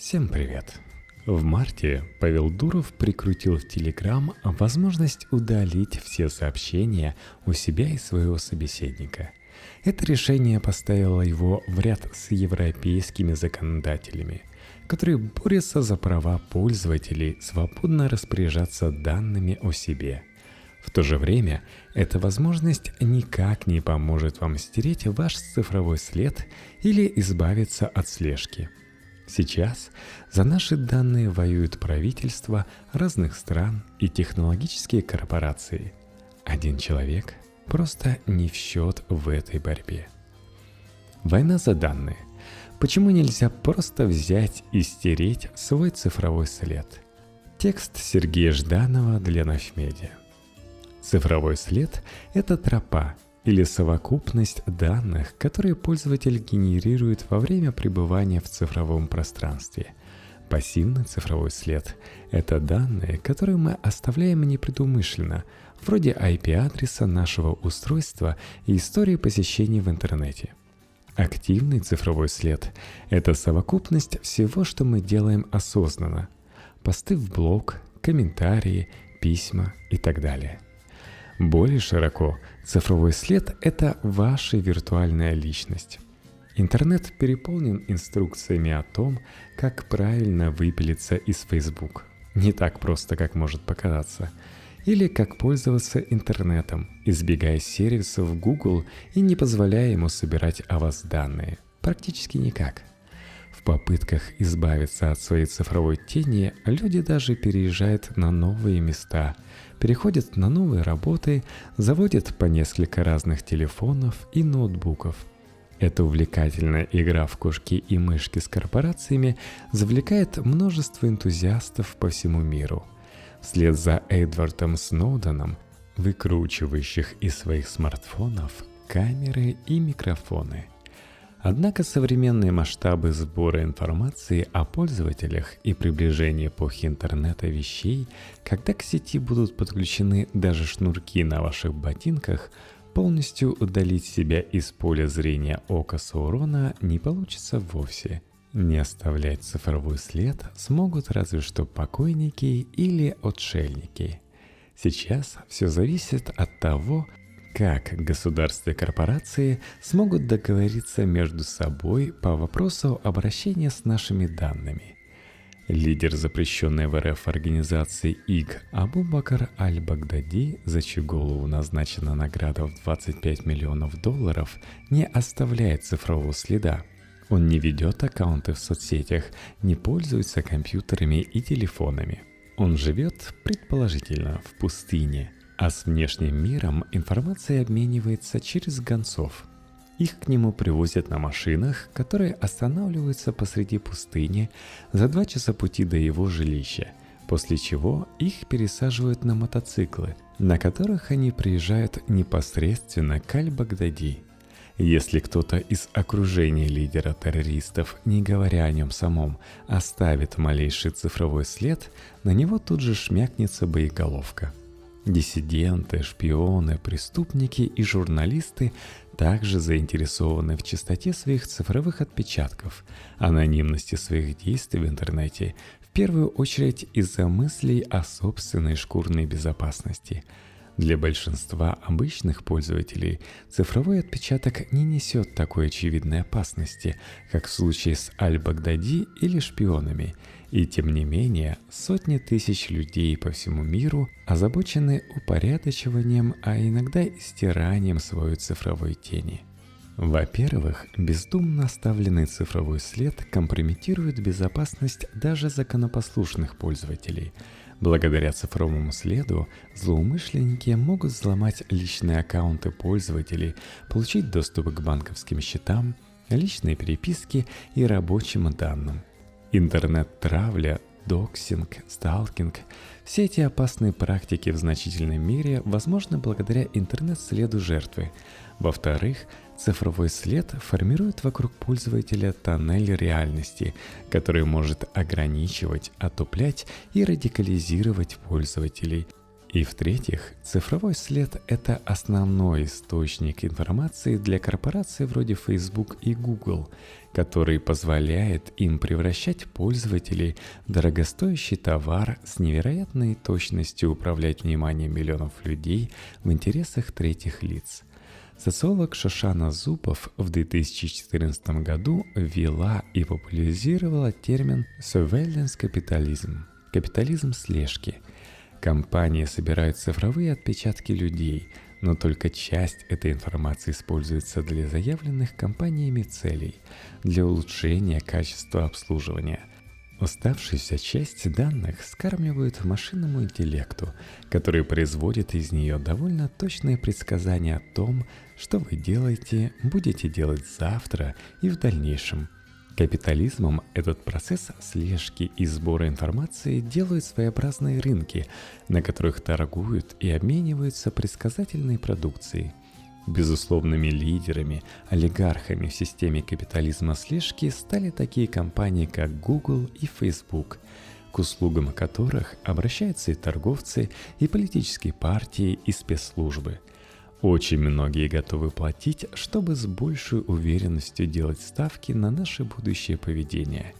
Всем привет! В марте Павел Дуров прикрутил в Телеграм возможность удалить все сообщения у себя и своего собеседника. Это решение поставило его в ряд с европейскими законодателями, которые борются за права пользователей свободно распоряжаться данными о себе. В то же время эта возможность никак не поможет вам стереть ваш цифровой след или избавиться от слежки – Сейчас за наши данные воюют правительства разных стран и технологические корпорации. Один человек просто не в счет в этой борьбе. Война за данные. Почему нельзя просто взять и стереть свой цифровой след? Текст Сергея Жданова для Навмедиа. Цифровой след – это тропа, или совокупность данных, которые пользователь генерирует во время пребывания в цифровом пространстве. Пассивный цифровой след – это данные, которые мы оставляем непредумышленно, вроде IP-адреса нашего устройства и истории посещений в интернете. Активный цифровой след – это совокупность всего, что мы делаем осознанно. Посты в блог, комментарии, письма и так далее – более широко, цифровой след – это ваша виртуальная личность. Интернет переполнен инструкциями о том, как правильно выпилиться из Facebook. Не так просто, как может показаться. Или как пользоваться интернетом, избегая сервисов Google и не позволяя ему собирать о вас данные. Практически никак. В попытках избавиться от своей цифровой тени люди даже переезжают на новые места – переходят на новые работы, заводят по несколько разных телефонов и ноутбуков. Эта увлекательная игра в кошки и мышки с корпорациями завлекает множество энтузиастов по всему миру. Вслед за Эдвардом Сноуденом, выкручивающих из своих смартфонов камеры и микрофоны – Однако современные масштабы сбора информации о пользователях и приближение эпохи интернета вещей, когда к сети будут подключены даже шнурки на ваших ботинках, полностью удалить себя из поля зрения ока Саурона не получится вовсе. Не оставлять цифровой след смогут разве что покойники или отшельники. Сейчас все зависит от того, как государства и корпорации смогут договориться между собой по вопросу обращения с нашими данными. Лидер запрещенной в РФ организации ИГ Абу-Бакр Аль-Багдади, за чью голову назначена награда в 25 миллионов долларов, не оставляет цифрового следа. Он не ведет аккаунты в соцсетях, не пользуется компьютерами и телефонами. Он живет, предположительно, в пустыне – а с внешним миром информация обменивается через гонцов. Их к нему привозят на машинах, которые останавливаются посреди пустыни за два часа пути до его жилища, после чего их пересаживают на мотоциклы, на которых они приезжают непосредственно к Аль-Багдади. Если кто-то из окружения лидера террористов, не говоря о нем самом, оставит малейший цифровой след, на него тут же шмякнется боеголовка – Диссиденты, шпионы, преступники и журналисты также заинтересованы в чистоте своих цифровых отпечатков, анонимности своих действий в интернете, в первую очередь из-за мыслей о собственной шкурной безопасности. Для большинства обычных пользователей цифровой отпечаток не несет такой очевидной опасности, как в случае с Аль-Багдади или шпионами – и тем не менее, сотни тысяч людей по всему миру озабочены упорядочиванием, а иногда и стиранием своей цифровой тени. Во-первых, бездумно оставленный цифровой след компрометирует безопасность даже законопослушных пользователей. Благодаря цифровому следу злоумышленники могут взломать личные аккаунты пользователей, получить доступ к банковским счетам, личной переписке и рабочим данным – Интернет-травля, доксинг, сталкинг – все эти опасные практики в значительной мере возможны благодаря интернет-следу жертвы. Во-вторых, цифровой след формирует вокруг пользователя тоннель реальности, который может ограничивать, отуплять и радикализировать пользователей. И в-третьих, цифровой след – это основной источник информации для корпораций вроде Facebook и Google, который позволяет им превращать пользователей в дорогостоящий товар с невероятной точностью управлять вниманием миллионов людей в интересах третьих лиц. Социолог Шашана Зубов в 2014 году ввела и популяризировала термин «surveillance капитализм» – капитализм слежки – Компании собирают цифровые отпечатки людей, но только часть этой информации используется для заявленных компаниями целей, для улучшения качества обслуживания. Оставшуюся часть данных скармливают машинному интеллекту, который производит из нее довольно точные предсказания о том, что вы делаете, будете делать завтра и в дальнейшем – Капитализмом этот процесс слежки и сбора информации делают своеобразные рынки, на которых торгуют и обмениваются предсказательной продукцией. Безусловными лидерами, олигархами в системе капитализма слежки стали такие компании, как Google и Facebook, к услугам которых обращаются и торговцы, и политические партии, и спецслужбы – очень многие готовы платить, чтобы с большей уверенностью делать ставки на наше будущее поведение.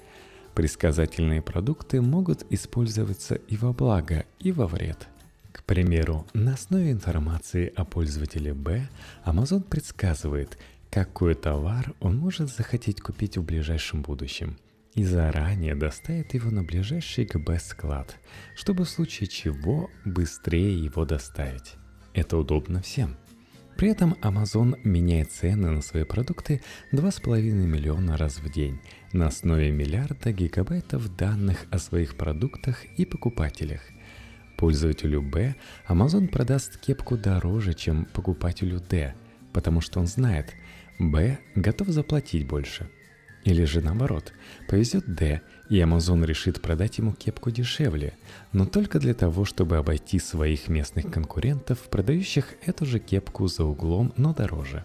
Предсказательные продукты могут использоваться и во благо, и во вред. К примеру, на основе информации о пользователе B Amazon предсказывает, какой товар он может захотеть купить в ближайшем будущем и заранее доставит его на ближайший B склад, чтобы в случае чего быстрее его доставить. Это удобно всем – при этом Amazon меняет цены на свои продукты 2,5 миллиона раз в день на основе миллиарда гигабайтов данных о своих продуктах и покупателях. Пользователю B Amazon продаст кепку дороже, чем покупателю D, потому что он знает, B готов заплатить больше – или же наоборот, повезет Д, и Amazon решит продать ему кепку дешевле, но только для того, чтобы обойти своих местных конкурентов, продающих эту же кепку за углом, но дороже.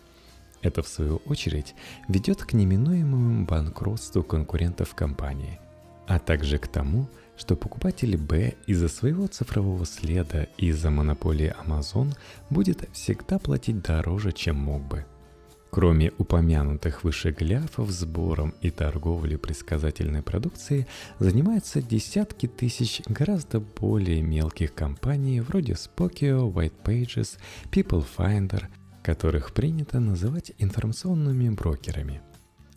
Это, в свою очередь, ведет к неминуемому банкротству конкурентов компании, а также к тому, что покупатель Б из-за своего цифрового следа и из-за монополии Amazon будет всегда платить дороже, чем мог бы – Кроме упомянутых выше гляфов, сбором и торговлей предсказательной продукции занимаются десятки тысяч гораздо более мелких компаний вроде Spokio, White Pages, People Finder, которых принято называть информационными брокерами.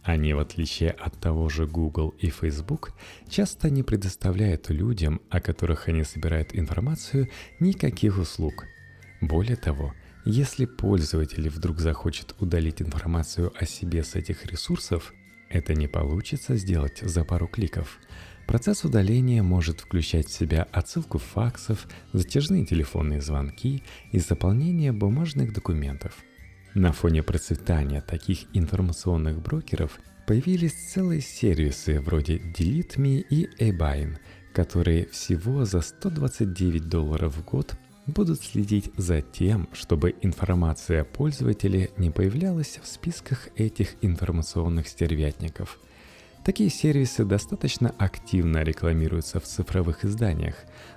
Они, в отличие от того же Google и Facebook, часто не предоставляют людям, о которых они собирают информацию, никаких услуг. Более того, если пользователь вдруг захочет удалить информацию о себе с этих ресурсов, это не получится сделать за пару кликов. Процесс удаления может включать в себя отсылку факсов, затяжные телефонные звонки и заполнение бумажных документов. На фоне процветания таких информационных брокеров появились целые сервисы вроде DeleteMe и eBuying, которые всего за 129 долларов в год будут следить за тем, чтобы информация о пользователе не появлялась в списках этих информационных стервятников. Такие сервисы достаточно активно рекламируются в цифровых изданиях,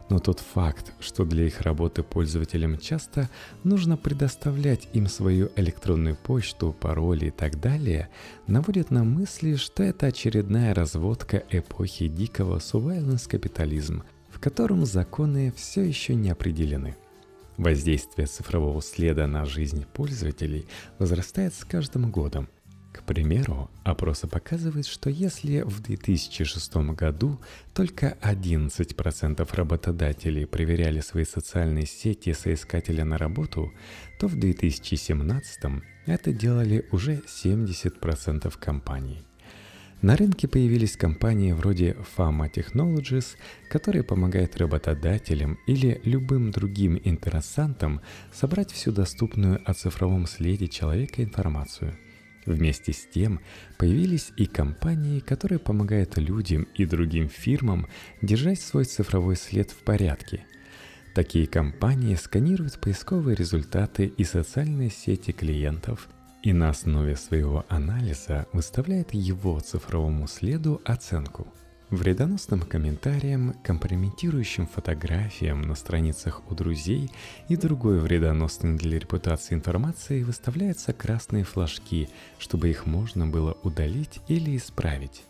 но тот факт, что для их работы пользователям часто нужно предоставлять им свою электронную почту, пароли и так далее, наводит на мысли, что это очередная разводка эпохи дикого surveillance капитализма, в котором законы все еще не определены. Воздействие цифрового следа на жизнь пользователей возрастает с каждым годом. К примеру, опросы показывают, что если в 2006 году только 11% работодателей проверяли свои социальные сети соискателя на работу, то в 2017 это делали уже 70% компаний. На рынке появились компании вроде Fama Technologies, которые помогают работодателям или любым другим интересантам собрать всю доступную о цифровом следе человека информацию. Вместе с тем появились и компании, которые помогают людям и другим фирмам держать свой цифровой след в порядке. Такие компании сканируют поисковые результаты и социальные сети клиентов – и на основе своего анализа выставляет его цифровому следу оценку. вредоносным комментариям, компрометирующим фотографиям на страницах у друзей и другой вредоносной для репутации информации выставляются красные флажки, чтобы их можно было удалить или исправить.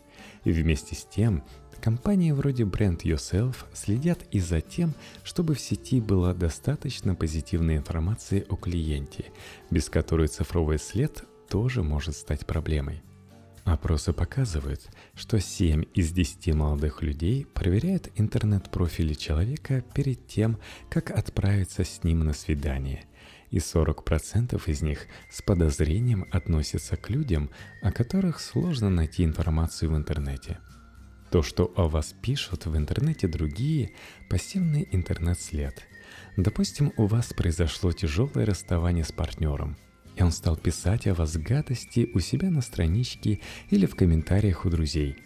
И вместе с тем, компании вроде Brand Yourself следят и за тем, чтобы в сети была достаточно позитивной информации о клиенте, без которой цифровой след тоже может стать проблемой. Опросы показывают, что 7 из 10 молодых людей проверяют интернет-профили человека перед тем, как отправиться с ним на свидание. И 40% из них с подозрением относятся к людям, о которых сложно найти информацию в интернете. То, что о вас пишут в интернете другие, пассивный интернет-след. Допустим, у вас произошло тяжелое расставание с партнером – и он стал писать о вас гадости у себя на страничке или в комментариях у друзей.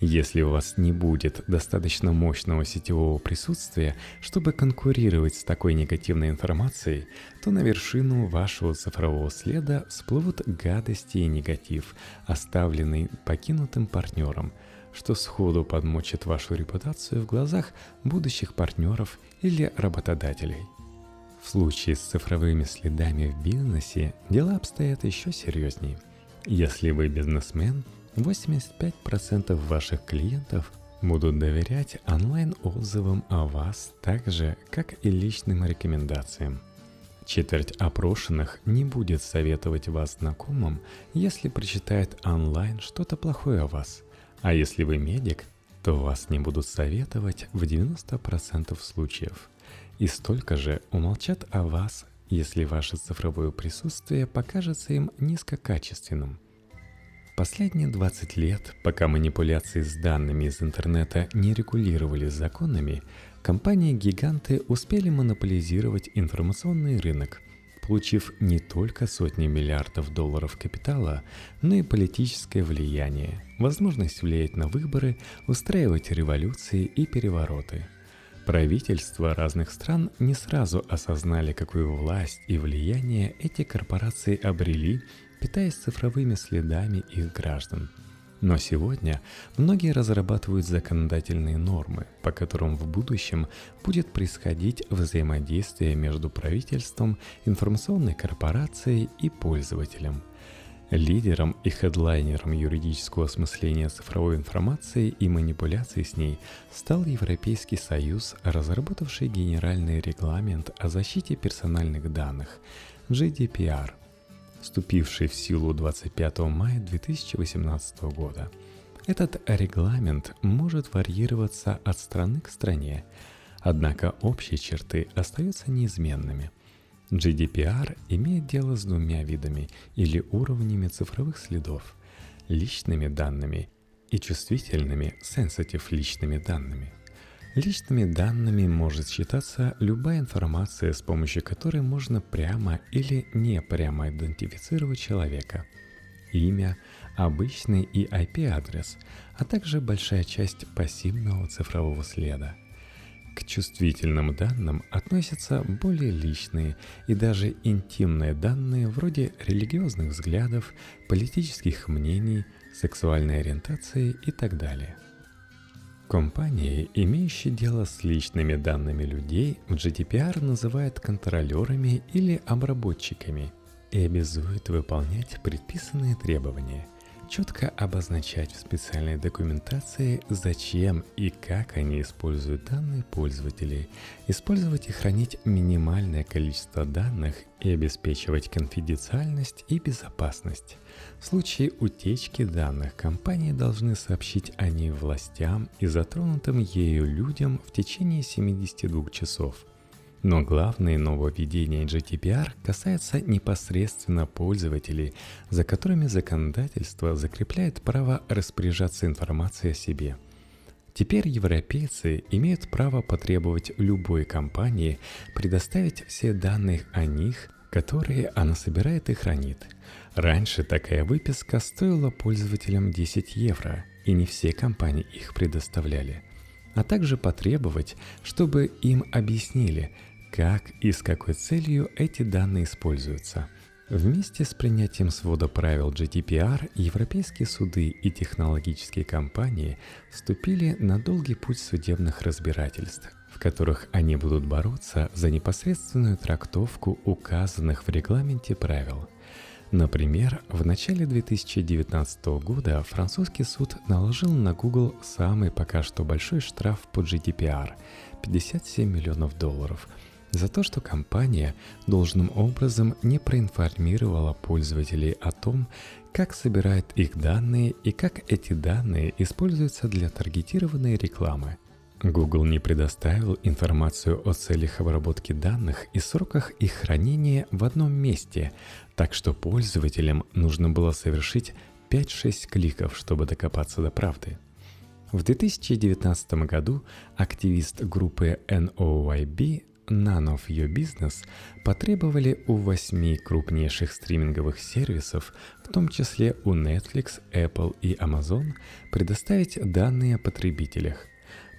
Если у вас не будет достаточно мощного сетевого присутствия, чтобы конкурировать с такой негативной информацией, то на вершину вашего цифрового следа всплывут гадости и негатив, оставленный покинутым партнером, что сходу подмочит вашу репутацию в глазах будущих партнеров или работодателей – в случае с цифровыми следами в бизнесе дела обстоят еще серьезнее. Если вы бизнесмен, 85% ваших клиентов будут доверять онлайн-отзывам о вас так же, как и личным рекомендациям. Четверть опрошенных не будет советовать вас знакомым, если прочитает онлайн что-то плохое о вас. А если вы медик, то вас не будут советовать в 90% случаев – и столько же умолчат о вас, если ваше цифровое присутствие покажется им низкокачественным. Последние 20 лет, пока манипуляции с данными из интернета не регулировали законами, компании-гиганты успели монополизировать информационный рынок, получив не только сотни миллиардов долларов капитала, но и политическое влияние, возможность влиять на выборы, устраивать революции и перевороты – Правительства разных стран не сразу осознали, какую власть и влияние эти корпорации обрели, питаясь цифровыми следами их граждан. Но сегодня многие разрабатывают законодательные нормы, по которым в будущем будет происходить взаимодействие между правительством, информационной корпорацией и пользователем – Лидером и хедлайнером юридического осмысления цифровой информации и манипуляций с ней стал Европейский Союз, разработавший генеральный регламент о защите персональных данных GDPR, вступивший в силу 25 мая 2018 года. Этот регламент может варьироваться от страны к стране, однако общие черты остаются неизменными – GDPR имеет дело с двумя видами или уровнями цифровых следов – личными данными и чувствительными sensitive личными данными. Личными данными может считаться любая информация, с помощью которой можно прямо или не прямо идентифицировать человека. Имя, обычный и IP-адрес, а также большая часть пассивного цифрового следа – к чувствительным данным относятся более личные и даже интимные данные вроде религиозных взглядов, политических мнений, сексуальной ориентации и так далее. Компании, имеющие дело с личными данными людей, в GDPR называют контролерами или обработчиками и обязуют выполнять предписанные требования – четко обозначать в специальной документации, зачем и как они используют данные пользователей, использовать и хранить минимальное количество данных и обеспечивать конфиденциальность и безопасность. В случае утечки данных компании должны сообщить о ней властям и затронутым ею людям в течение 72 часов – но главное нововведение GDPR касается непосредственно пользователей, за которыми законодательство закрепляет право распоряжаться информацией о себе. Теперь европейцы имеют право потребовать любой компании предоставить все данные о них, которые она собирает и хранит. Раньше такая выписка стоила пользователям 10 евро, и не все компании их предоставляли – а также потребовать, чтобы им объяснили, как и с какой целью эти данные используются. Вместе с принятием свода правил GDPR европейские суды и технологические компании вступили на долгий путь судебных разбирательств, в которых они будут бороться за непосредственную трактовку указанных в регламенте правил. Например, в начале 2019 года французский суд наложил на Google самый пока что большой штраф по GDPR – 57 миллионов долларов – за то, что компания должным образом не проинформировала пользователей о том, как собирает их данные и как эти данные используются для таргетированной рекламы. Google не предоставил информацию о целях обработки данных и сроках их хранения в одном месте, так что пользователям нужно было совершить 5-6 кликов, чтобы докопаться до правды. В 2019 году активист группы NOYB None of Your Business потребовали у восьми крупнейших стриминговых сервисов, в том числе у Netflix, Apple и Amazon, предоставить данные о потребителях.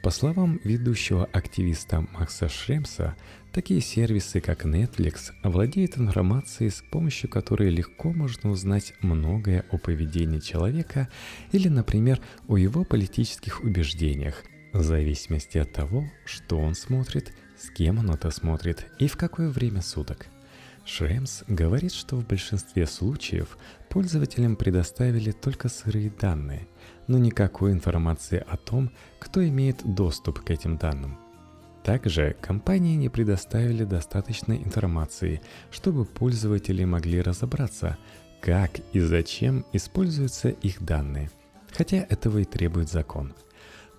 По словам ведущего активиста Макса Шремса, такие сервисы, как Netflix, владеют информацией, с помощью которой легко можно узнать многое о поведении человека или, например, о его политических убеждениях, в зависимости от того, что он смотрит с кем он это смотрит и в какое время суток. Шремс говорит, что в большинстве случаев пользователям предоставили только сырые данные, но никакой информации о том, кто имеет доступ к этим данным. Также компании не предоставили достаточной информации, чтобы пользователи могли разобраться, как и зачем используются их данные, хотя этого и требует закон –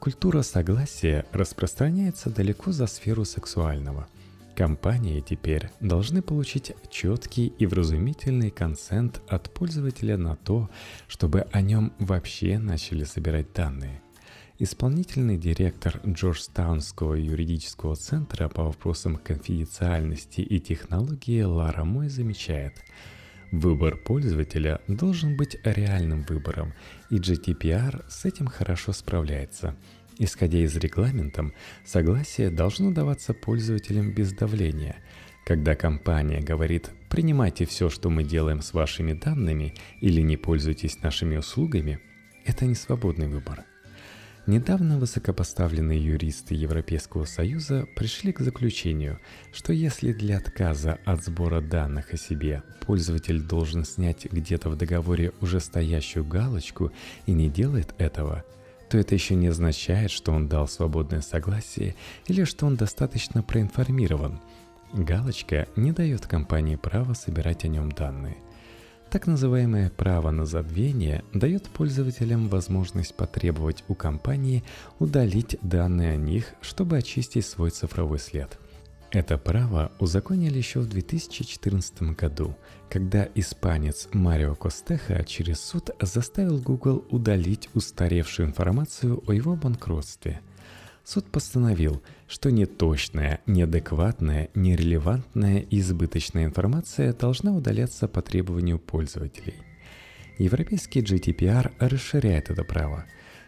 Культура согласия распространяется далеко за сферу сексуального. Компании теперь должны получить четкий и вразумительный консент от пользователя на то, чтобы о нем вообще начали собирать данные. Исполнительный директор Джорджтаунского юридического центра по вопросам конфиденциальности и технологии Лара Мой замечает – Выбор пользователя должен быть реальным выбором, и GDPR с этим хорошо справляется. Исходя из регламентом, согласие должно даваться пользователям без давления. Когда компания говорит «принимайте все, что мы делаем с вашими данными» или «не пользуйтесь нашими услугами», это не свободный выбор – Недавно высокопоставленные юристы Европейского Союза пришли к заключению, что если для отказа от сбора данных о себе пользователь должен снять где-то в договоре уже стоящую галочку и не делает этого, то это еще не означает, что он дал свободное согласие или что он достаточно проинформирован. Галочка не дает компании права собирать о нем данные – так называемое право на забвение дает пользователям возможность потребовать у компании удалить данные о них, чтобы очистить свой цифровой след. Это право узаконили еще в 2014 году, когда испанец Марио Костеха через суд заставил Google удалить устаревшую информацию о его банкротстве – суд постановил, что неточная, неадекватная, нерелевантная и избыточная информация должна удаляться по требованию пользователей. Европейский GDPR расширяет это право.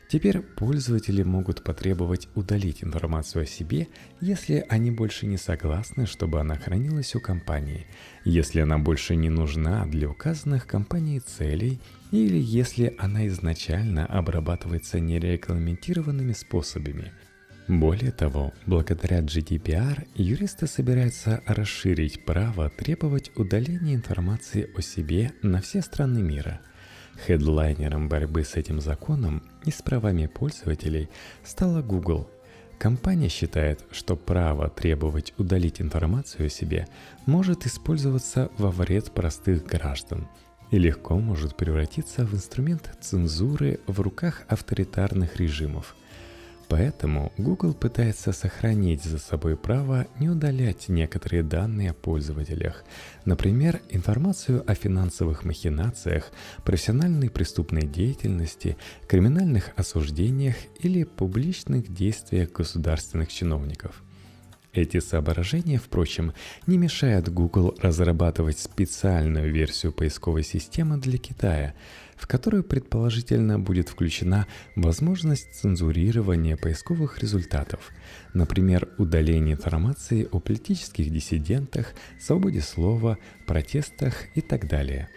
Теперь пользователи могут потребовать удалить информацию о себе, если они больше не согласны, чтобы она хранилась у компании, если она больше не нужна для указанных компанией целей или если она изначально обрабатывается нерегламентированными способами – более того, благодаря GDPR юристы собираются расширить право требовать удаления информации о себе на все страны мира. Хедлайнером борьбы с этим законом и с правами пользователей стала Google. Компания считает, что право требовать удалить информацию о себе может использоваться во вред простых граждан и легко может превратиться в инструмент цензуры в руках авторитарных режимов – Поэтому Google пытается сохранить за собой право не удалять некоторые данные о пользователях, например, информацию о финансовых махинациях, профессиональной преступной деятельности, криминальных осуждениях или публичных действиях государственных чиновников. Эти соображения, впрочем, не мешают Google разрабатывать специальную версию поисковой системы для Китая, в которую предположительно будет включена возможность цензурирования поисковых результатов, например, удаление информации о политических диссидентах, свободе слова, протестах и так далее.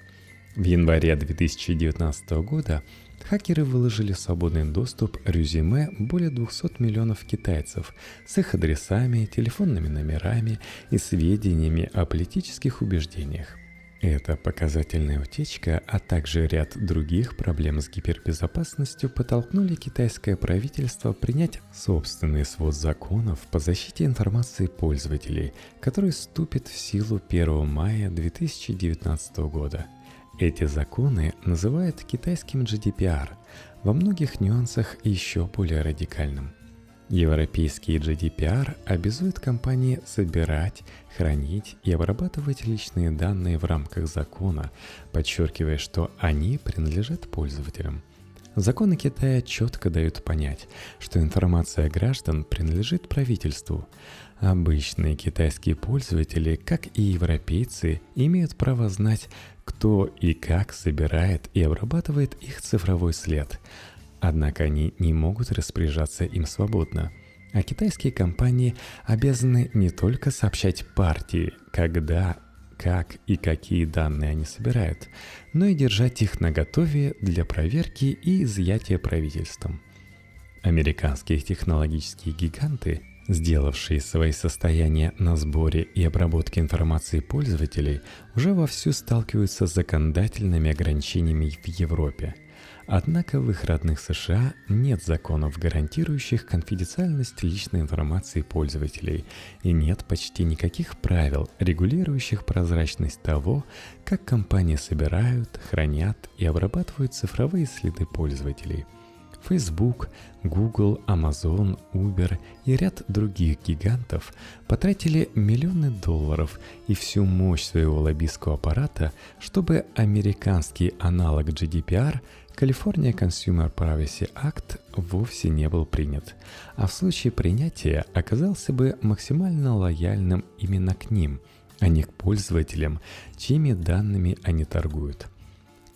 В январе 2019 года Хакеры выложили в свободный доступ резюме более 200 миллионов китайцев с их адресами, телефонными номерами и сведениями о политических убеждениях. Эта показательная утечка, а также ряд других проблем с гипербезопасностью подтолкнули китайское правительство принять собственный свод законов по защите информации пользователей, который вступит в силу 1 мая 2019 года – эти законы называют китайским GDPR, во многих нюансах еще более радикальным. Европейский GDPR обязует компании собирать, хранить и обрабатывать личные данные в рамках закона, подчеркивая, что они принадлежат пользователям. Законы Китая четко дают понять, что информация граждан принадлежит правительству. Обычные китайские пользователи, как и европейцы, имеют право знать, кто и как собирает и обрабатывает их цифровой след. Однако они не могут распоряжаться им свободно. А китайские компании обязаны не только сообщать партии, когда, как и какие данные они собирают, но и держать их наготове для проверки и изъятия правительством. Американские технологические гиганты сделавшие свои состояния на сборе и обработке информации пользователей, уже вовсю сталкиваются с законодательными ограничениями в Европе. Однако в их родных США нет законов, гарантирующих конфиденциальность личной информации пользователей, и нет почти никаких правил, регулирующих прозрачность того, как компании собирают, хранят и обрабатывают цифровые следы пользователей – Facebook, Google, Amazon, Uber и ряд других гигантов потратили миллионы долларов и всю мощь своего лоббистского аппарата, чтобы американский аналог GDPR California Consumer Privacy Act вовсе не был принят, а в случае принятия оказался бы максимально лояльным именно к ним, а не к пользователям, чьими данными они торгуют –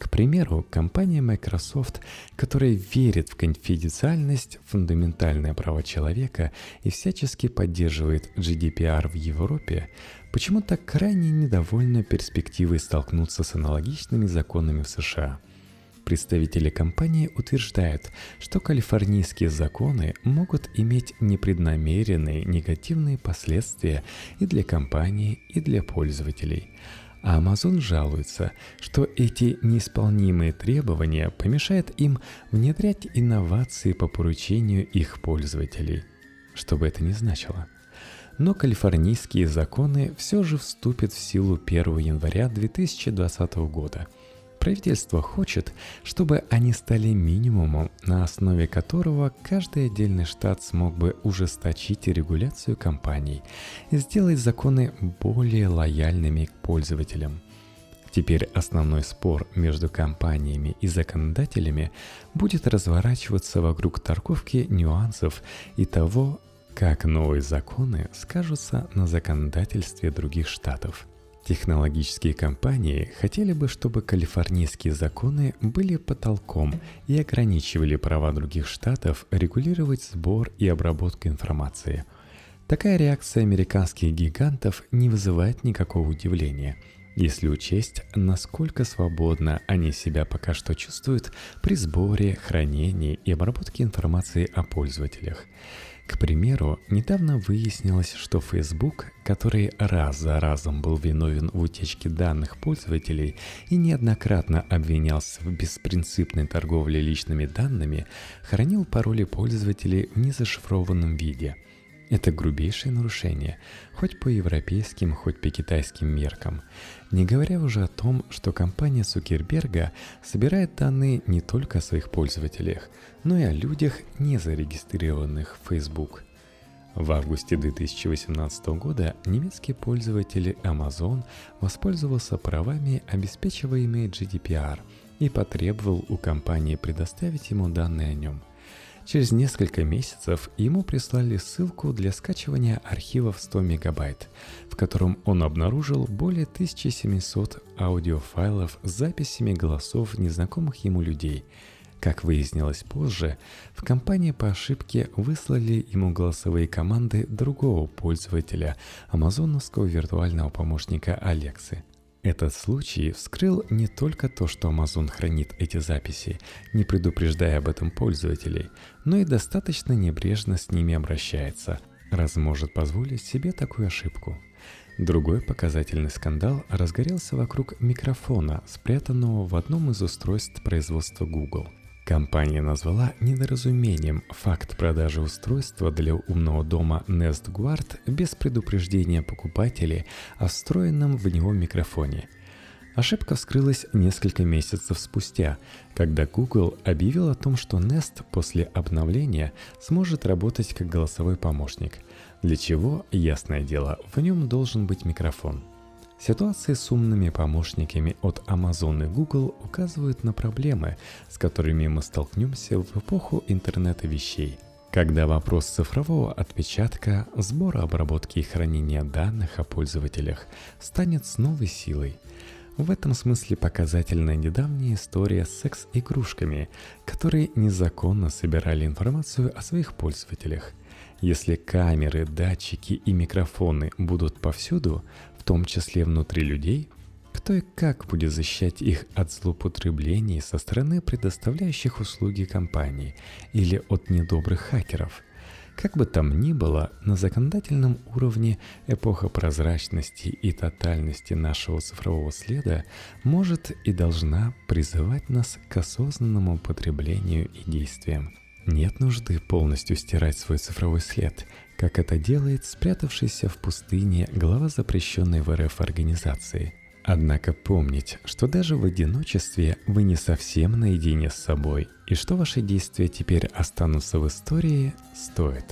к примеру, компания Microsoft, которая верит в конфиденциальность, фундаментальное право человека и всячески поддерживает GDPR в Европе, почему-то крайне недовольна перспективой столкнуться с аналогичными законами в США. Представители компании утверждают, что калифорнийские законы могут иметь непреднамеренные негативные последствия и для компании, и для пользователей – а Amazon жалуется, что эти неисполнимые требования помешают им внедрять инновации по поручению их пользователей. Что бы это ни значило. Но калифорнийские законы все же вступят в силу 1 января 2020 года – Правительство хочет, чтобы они стали минимумом, на основе которого каждый отдельный штат смог бы ужесточить регуляцию компаний и сделать законы более лояльными к пользователям. Теперь основной спор между компаниями и законодателями будет разворачиваться вокруг торговки нюансов и того, как новые законы скажутся на законодательстве других штатов – Технологические компании хотели бы, чтобы калифорнийские законы были потолком и ограничивали права других штатов регулировать сбор и обработку информации. Такая реакция американских гигантов не вызывает никакого удивления, если учесть, насколько свободно они себя пока что чувствуют при сборе, хранении и обработке информации о пользователях – к примеру, недавно выяснилось, что Facebook, который раз за разом был виновен в утечке данных пользователей и неоднократно обвинялся в беспринципной торговле личными данными, хранил пароли пользователей в незашифрованном виде. Это грубейшее нарушение, хоть по европейским, хоть по китайским меркам. Не говоря уже о том, что компания Цукерберга собирает данные не только о своих пользователях, но и о людях, не зарегистрированных в Facebook. В августе 2018 года немецкий пользователь Amazon воспользовался правами, обеспечиваемые GDPR, и потребовал у компании предоставить ему данные о нем – Через несколько месяцев ему прислали ссылку для скачивания архива в 100 мегабайт, в котором он обнаружил более 1700 аудиофайлов с записями голосов незнакомых ему людей. Как выяснилось позже, в компании по ошибке выслали ему голосовые команды другого пользователя, амазоновского виртуального помощника Алексы – этот случай вскрыл не только то, что Amazon хранит эти записи, не предупреждая об этом пользователей, но и достаточно небрежно с ними обращается, раз может позволить себе такую ошибку. Другой показательный скандал разгорелся вокруг микрофона, спрятанного в одном из устройств производства Google – Компания назвала недоразумением факт продажи устройства для умного дома Nest Guard без предупреждения покупателей о встроенном в него микрофоне. Ошибка вскрылась несколько месяцев спустя, когда Google объявил о том, что Nest после обновления сможет работать как голосовой помощник, для чего, ясное дело, в нем должен быть микрофон – Ситуации с умными помощниками от Amazon и Google указывают на проблемы, с которыми мы столкнемся в эпоху интернета вещей. Когда вопрос цифрового отпечатка, сбора, обработки и хранения данных о пользователях станет с новой силой. В этом смысле показательна недавняя история с секс-игрушками, которые незаконно собирали информацию о своих пользователях. Если камеры, датчики и микрофоны будут повсюду, в том числе внутри людей, кто и как будет защищать их от злоупотреблений со стороны предоставляющих услуги компаний или от недобрых хакеров. Как бы там ни было, на законодательном уровне эпоха прозрачности и тотальности нашего цифрового следа может и должна призывать нас к осознанному потреблению и действиям. Нет нужды полностью стирать свой цифровой след, как это делает спрятавшийся в пустыне глава запрещенной в РФ организации. Однако помнить, что даже в одиночестве вы не совсем наедине с собой, и что ваши действия теперь останутся в истории, стоит.